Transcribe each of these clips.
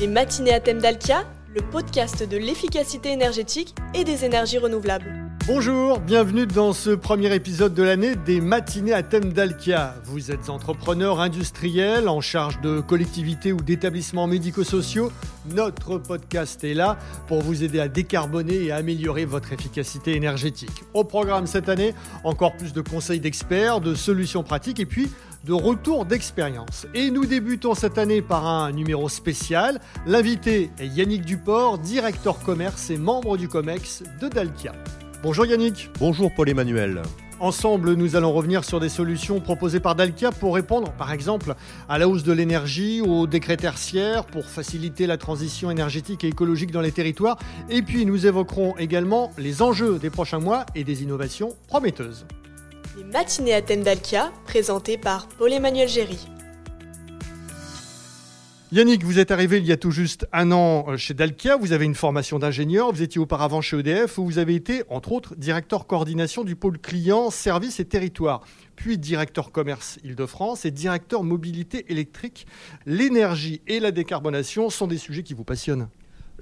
Les matinées à thème d'Alkia, le podcast de l'efficacité énergétique et des énergies renouvelables. Bonjour, bienvenue dans ce premier épisode de l'année des matinées à thème d'Alkia. Vous êtes entrepreneur industriel en charge de collectivités ou d'établissements médico-sociaux. Notre podcast est là pour vous aider à décarboner et à améliorer votre efficacité énergétique. Au programme cette année, encore plus de conseils d'experts, de solutions pratiques et puis de retour d'expérience. Et nous débutons cette année par un numéro spécial. L'invité est Yannick Duport, directeur commerce et membre du COMEX de Dalkia. Bonjour Yannick. Bonjour Paul-Emmanuel. Ensemble, nous allons revenir sur des solutions proposées par Dalkia pour répondre, par exemple, à la hausse de l'énergie, au décret tertiaire, pour faciliter la transition énergétique et écologique dans les territoires. Et puis, nous évoquerons également les enjeux des prochains mois et des innovations prometteuses. Les matinées à thème d'Alkia, présentées par Paul-Emmanuel Géry. Yannick, vous êtes arrivé il y a tout juste un an euh, chez Dalkia. Vous avez une formation d'ingénieur. Vous étiez auparavant chez EDF où vous avez été, entre autres, directeur coordination du pôle client, services et territoires, puis directeur commerce Île-de-France et directeur mobilité électrique. L'énergie et la décarbonation sont des sujets qui vous passionnent.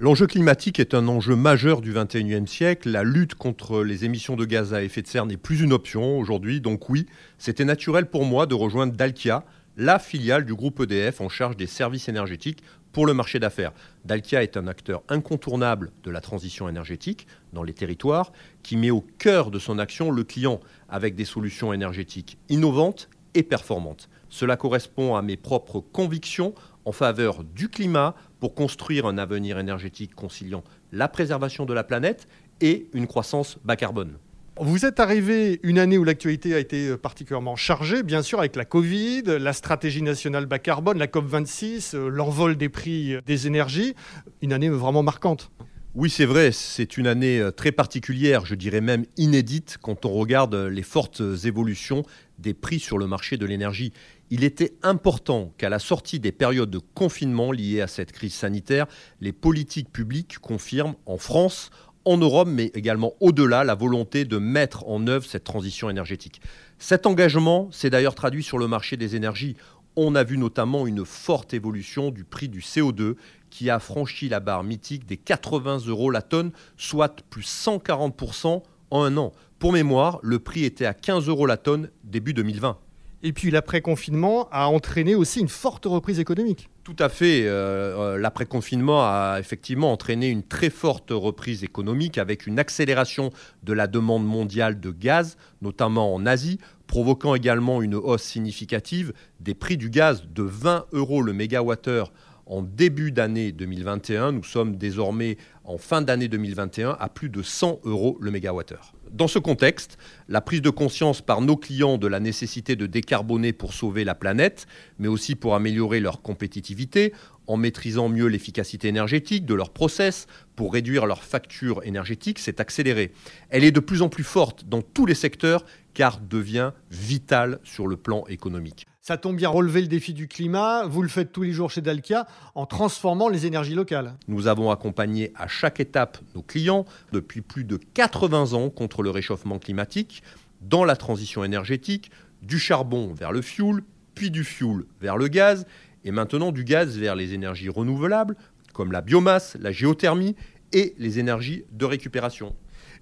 L'enjeu climatique est un enjeu majeur du 21e siècle. La lutte contre les émissions de gaz à effet de serre n'est plus une option aujourd'hui. Donc oui, c'était naturel pour moi de rejoindre Dalkia la filiale du groupe EDF en charge des services énergétiques pour le marché d'affaires. Dalkia est un acteur incontournable de la transition énergétique dans les territoires qui met au cœur de son action le client avec des solutions énergétiques innovantes et performantes. Cela correspond à mes propres convictions en faveur du climat pour construire un avenir énergétique conciliant la préservation de la planète et une croissance bas carbone. Vous êtes arrivé une année où l'actualité a été particulièrement chargée, bien sûr, avec la Covid, la stratégie nationale bas carbone, la COP26, euh, l'envol des prix des énergies. Une année vraiment marquante. Oui, c'est vrai, c'est une année euh, très particulière, je dirais même inédite, quand on regarde les fortes évolutions des prix sur le marché de l'énergie. Il était important qu'à la sortie des périodes de confinement liées à cette crise sanitaire, les politiques publiques confirment en France, en Europe, mais également au-delà, la volonté de mettre en œuvre cette transition énergétique. Cet engagement s'est d'ailleurs traduit sur le marché des énergies. On a vu notamment une forte évolution du prix du CO2 qui a franchi la barre mythique des 80 euros la tonne, soit plus 140% en un an. Pour mémoire, le prix était à 15 euros la tonne début 2020. Et puis l'après-confinement a entraîné aussi une forte reprise économique. Tout à fait. Euh, euh, l'après-confinement a effectivement entraîné une très forte reprise économique avec une accélération de la demande mondiale de gaz, notamment en Asie, provoquant également une hausse significative des prix du gaz de 20 euros le mégawattheure en début d'année 2021. Nous sommes désormais en fin d'année 2021 à plus de 100 euros le mégawattheure. Dans ce contexte, la prise de conscience par nos clients de la nécessité de décarboner pour sauver la planète, mais aussi pour améliorer leur compétitivité, en maîtrisant mieux l'efficacité énergétique de leurs process, pour réduire leurs factures énergétiques, s'est accélérée. Elle est de plus en plus forte dans tous les secteurs car devient vitale sur le plan économique. Ça tombe bien, relever le défi du climat, vous le faites tous les jours chez Dalkia en transformant les énergies locales. Nous avons accompagné à chaque étape nos clients depuis plus de 80 ans contre le réchauffement climatique, dans la transition énergétique, du charbon vers le fioul, puis du fioul vers le gaz, et maintenant du gaz vers les énergies renouvelables, comme la biomasse, la géothermie et les énergies de récupération.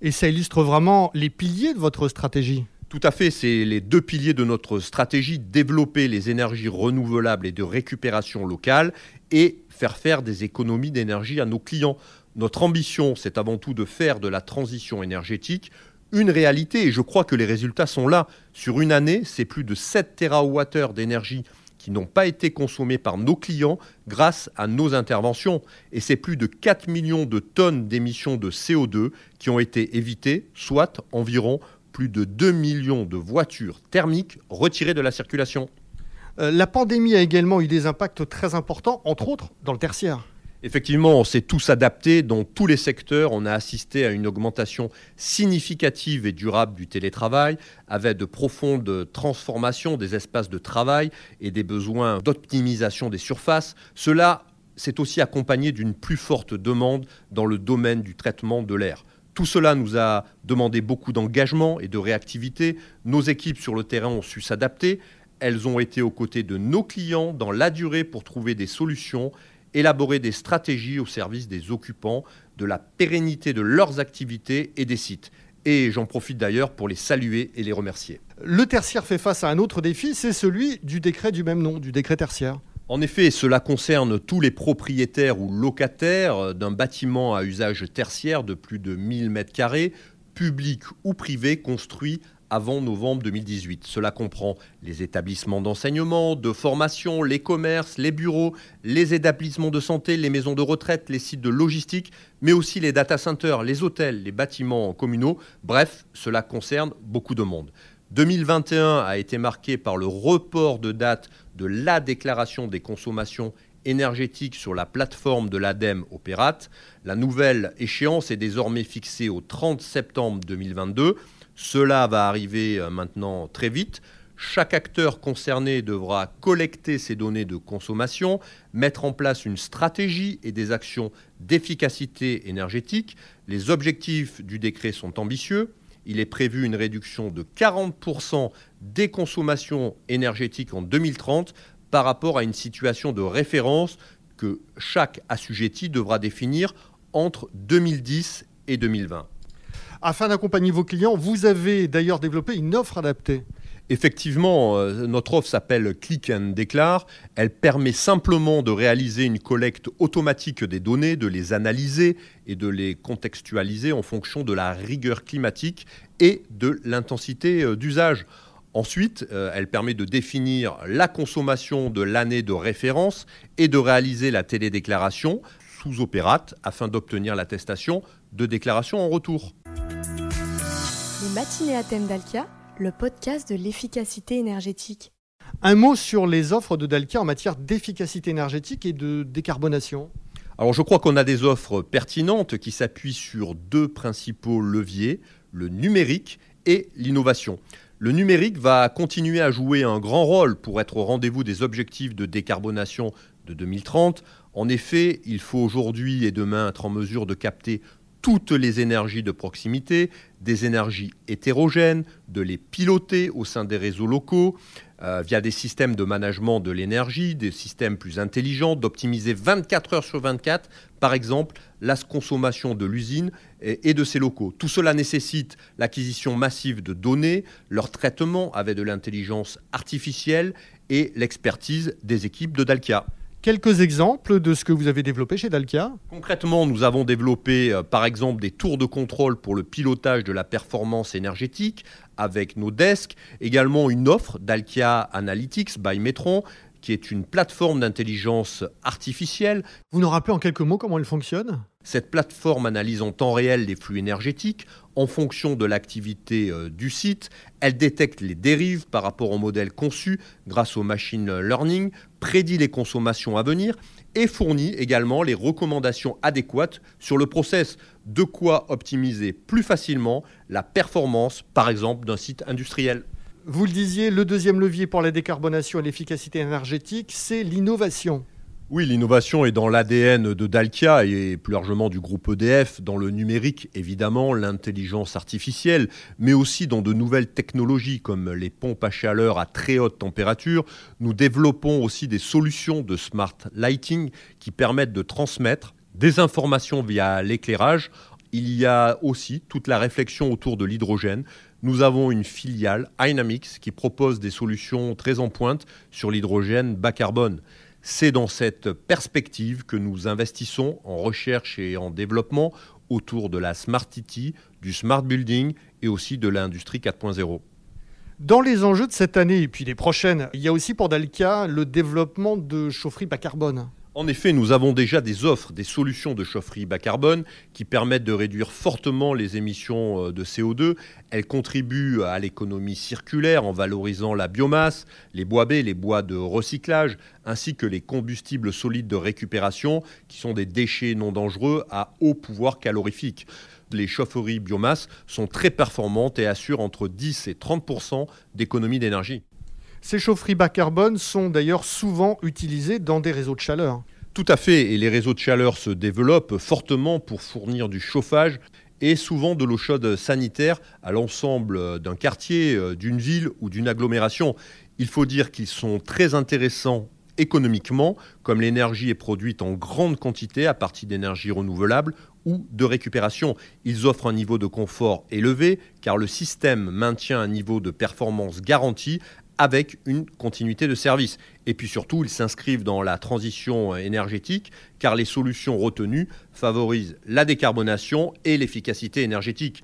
Et ça illustre vraiment les piliers de votre stratégie. Tout à fait, c'est les deux piliers de notre stratégie, développer les énergies renouvelables et de récupération locale et faire faire des économies d'énergie à nos clients. Notre ambition, c'est avant tout de faire de la transition énergétique une réalité et je crois que les résultats sont là. Sur une année, c'est plus de 7 TWh d'énergie qui n'ont pas été consommés par nos clients grâce à nos interventions. Et c'est plus de 4 millions de tonnes d'émissions de CO2 qui ont été évitées, soit environ plus de 2 millions de voitures thermiques retirées de la circulation. Euh, la pandémie a également eu des impacts très importants, entre autres dans le tertiaire. Effectivement, on s'est tous adaptés dans tous les secteurs. On a assisté à une augmentation significative et durable du télétravail, avec de profondes transformations des espaces de travail et des besoins d'optimisation des surfaces. Cela s'est aussi accompagné d'une plus forte demande dans le domaine du traitement de l'air. Tout cela nous a demandé beaucoup d'engagement et de réactivité. Nos équipes sur le terrain ont su s'adapter. Elles ont été aux côtés de nos clients dans la durée pour trouver des solutions élaborer des stratégies au service des occupants, de la pérennité de leurs activités et des sites. Et j'en profite d'ailleurs pour les saluer et les remercier. Le tertiaire fait face à un autre défi, c'est celui du décret du même nom, du décret tertiaire. En effet, cela concerne tous les propriétaires ou locataires d'un bâtiment à usage tertiaire de plus de 1000 m2, public ou privé, construit avant novembre 2018. Cela comprend les établissements d'enseignement, de formation, les commerces, les bureaux, les établissements de santé, les maisons de retraite, les sites de logistique, mais aussi les data centers, les hôtels, les bâtiments communaux. Bref, cela concerne beaucoup de monde. 2021 a été marqué par le report de date de la déclaration des consommations énergétiques sur la plateforme de l'ADEME Opérate. La nouvelle échéance est désormais fixée au 30 septembre 2022. Cela va arriver euh, maintenant très vite. Chaque acteur concerné devra collecter ces données de consommation, mettre en place une stratégie et des actions d'efficacité énergétique. Les objectifs du décret sont ambitieux. Il est prévu une réduction de 40% des consommations énergétiques en 2030 par rapport à une situation de référence que chaque assujetti devra définir entre 2010 et 2020. Afin d'accompagner vos clients, vous avez d'ailleurs développé une offre adaptée. Effectivement, euh, notre offre s'appelle Click and Declare. Elle permet simplement de réaliser une collecte automatique des données, de les analyser et de les contextualiser en fonction de la rigueur climatique et de l'intensité euh, d'usage. Ensuite, euh, elle permet de définir la consommation de l'année de référence et de réaliser la télédéclaration sous opérate afin d'obtenir l'attestation de déclaration en retour. Les matinées à thème le podcast de l'efficacité énergétique. Un mot sur les offres de Dalkia en matière d'efficacité énergétique et de décarbonation. Alors je crois qu'on a des offres pertinentes qui s'appuient sur deux principaux leviers, le numérique et l'innovation. Le numérique va continuer à jouer un grand rôle pour être au rendez-vous des objectifs de décarbonation de 2030. En effet, il faut aujourd'hui et demain être en mesure de capter toutes les énergies de proximité, des énergies hétérogènes, de les piloter au sein des réseaux locaux, euh, via des systèmes de management de l'énergie, des systèmes plus intelligents, d'optimiser 24 heures sur 24, par exemple, la consommation de l'usine et, et, de ses locaux. Tout cela nécessite l'acquisition massive de données, leur traitement avec de l'intelligence artificielle et l'expertise des équipes de Dalkia. Quelques exemples de ce que vous avez développé chez Dalkia Concrètement, nous avons développé euh, par exemple des tours de contrôle pour le pilotage de la performance énergétique avec nos desks, également une offre Dalkia Analytics by Metron qui est une plateforme d'intelligence artificielle. Vous nous rappelez en quelques mots comment elle fonctionne? Cette plateforme analyse en temps réel les flux énergétiques en fonction de l'activité euh, du site. Elle détecte les dérives par rapport au modèle conçu grâce au machine learning, prédit les consommations à venir et fournit également les recommandations adéquates sur le process, de quoi optimiser plus facilement la performance, par exemple, d'un site industriel. Vous le disiez, le deuxième levier pour la décarbonation et l'efficacité énergétique, c'est l'innovation. Oui, l'innovation est dans l'ADN de Dalkia et plus largement du groupe EDF, dans le numérique évidemment, l'intelligence artificielle, mais aussi dans de nouvelles technologies comme les pompes à chaleur à très haute température. Nous développons aussi des solutions de smart lighting qui permettent de transmettre des informations via l'éclairage. Il y a aussi toute la réflexion autour de l'hydrogène nous avons une filiale, Dynamics, qui propose des solutions très en pointe sur l'hydrogène bas carbone. C'est dans cette perspective que nous investissons en recherche et en développement autour de la Smart City, du Smart Building et aussi de l'industrie 4.0. Dans les enjeux de cette année et puis les prochaines, il y a aussi pour Dalkia le développement de chaufferies bas carbone. En effet, nous avons déjà des offres, des solutions de chaufferie bas carbone qui permettent de réduire fortement les émissions euh, de CO2. Elles contribuent à l'économie circulaire en valorisant la biomasse, les bois baies, les bois de recyclage, ainsi que les combustibles solides de récupération, qui sont des déchets non dangereux à haut pouvoir calorifique. Les chaufferies biomasse sont très performantes et assurent entre 10 et 30% d'économie d'énergie. Ces chaufferies bas carbone sont d'ailleurs souvent utilisées dans des réseaux de chaleur. Tout à fait, et les réseaux de chaleur se développent fortement pour fournir du chauffage et souvent de l'eau chaude sanitaire à l'ensemble d'un quartier, d'une ville ou d'une agglomération. Il faut dire qu'ils sont très intéressants économiquement, comme l'énergie est produite en grande quantité à partir d'énergies renouvelables ou de récupération. Ils offrent un niveau de confort élevé car le système maintient un niveau de performance garanti avec une continuité de service. Et puis surtout, ils s'inscrivent dans la transition énergétique car les solutions retenues favorisent la décarbonation et l'efficacité énergétique.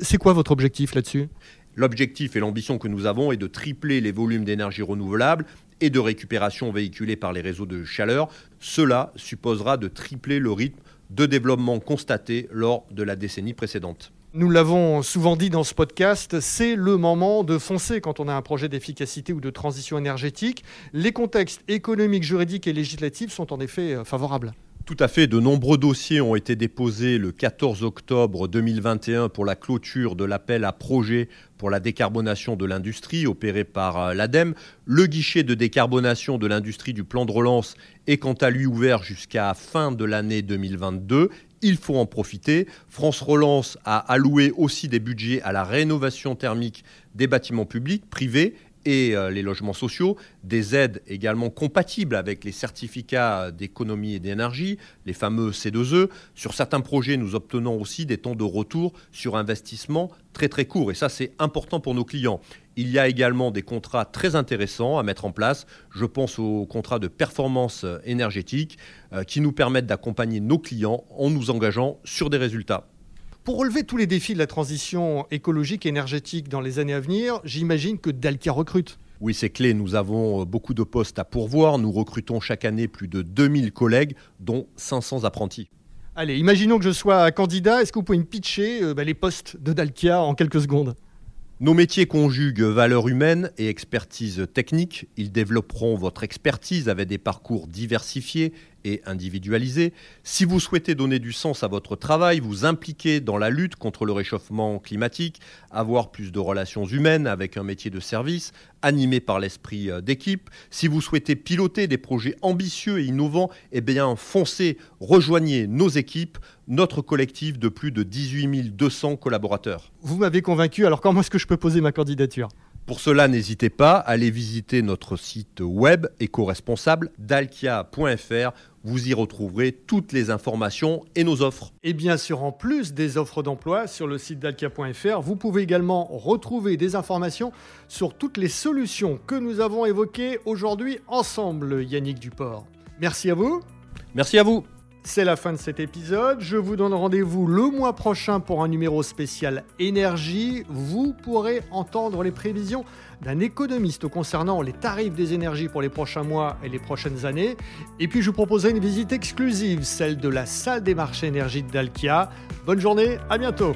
C'est quoi votre objectif là-dessus? L'objectif et l'ambition que nous avons est de tripler les volumes d'énergie renouvelable et de récupération véhiculés par les réseaux de chaleur. Cela supposera de tripler le rythme de développement constaté lors de la décennie précédente. Nous l'avons souvent dit dans ce podcast, c'est le moment de foncer quand on a un projet d'efficacité ou de transition énergétique. Les contextes économiques, juridiques et législatifs sont en effet euh, favorables. Tout à fait. De nombreux dossiers ont été déposés le 14 octobre 2021 pour la clôture de l'appel à projet pour la décarbonation de l'industrie opéré par euh, l'ADEME. Le guichet de décarbonation de l'industrie du plan de relance est quant à lui ouvert jusqu'à fin de l'année 2022. Il faut en profiter. France Relance a alloué aussi des budgets à la rénovation thermique des bâtiments publics, privés et euh, les logements sociaux, des aides également compatibles avec les certificats d'économie et d'énergie, les fameux C2E. Sur certains projets, nous obtenons aussi des temps de retour sur investissement très très courts et ça c'est important pour nos clients. Il y a également des contrats très intéressants à mettre en place. Je pense aux contrats de performance énergétique euh, qui nous permettent d'accompagner nos clients en nous engageant sur des résultats. Pour relever tous les défis de la transition écologique et énergétique dans les années à venir, j'imagine que Dalkia recrute. Oui, c'est clé. Nous avons euh, beaucoup de postes à pourvoir. Nous recrutons chaque année plus de 2000 collègues, dont 500 apprentis. Allez, imaginons que je sois candidat. Est-ce que vous pouvez me pitcher euh, bah, les postes de Dalkia en quelques secondes? Nos métiers conjuguent valeur humaine et expertise technique. Ils développeront votre expertise avec des parcours diversifiés et individualisés. Si vous souhaitez donner du sens à votre travail, vous impliquer dans la lutte contre le réchauffement climatique, avoir plus de relations humaines avec un métier de service, animé par l'esprit euh, d'équipe, si vous souhaitez piloter des projets ambitieux et innovants, eh bien foncez, rejoignez nos équipes, notre collectif de plus de 18 200 collaborateurs. Vous m'avez convaincu, alors comment est-ce que je peux poser ma candidature? Pour cela, n'hésitez pas à aller visiter notre site web éco-responsable dalkia.fr. Vous y retrouverez toutes les informations et nos offres. Et bien sûr, en plus des offres d'emploi sur le site dalkia.fr, vous pouvez également retrouver des informations sur toutes les solutions que nous avons évoquées aujourd'hui ensemble, Yannick Duport. Merci à vous. Merci à vous. C'est la fin de cet épisode. Je vous donne rendez-vous le mois prochain pour un numéro spécial énergie. Vous pourrez entendre les prévisions d'un économiste concernant les tarifs des énergies pour les prochains mois et les prochaines années. Et puis je vous proposerai une visite exclusive, celle de la salle des marchés énergie de Dalkia. Bonne journée, à bientôt.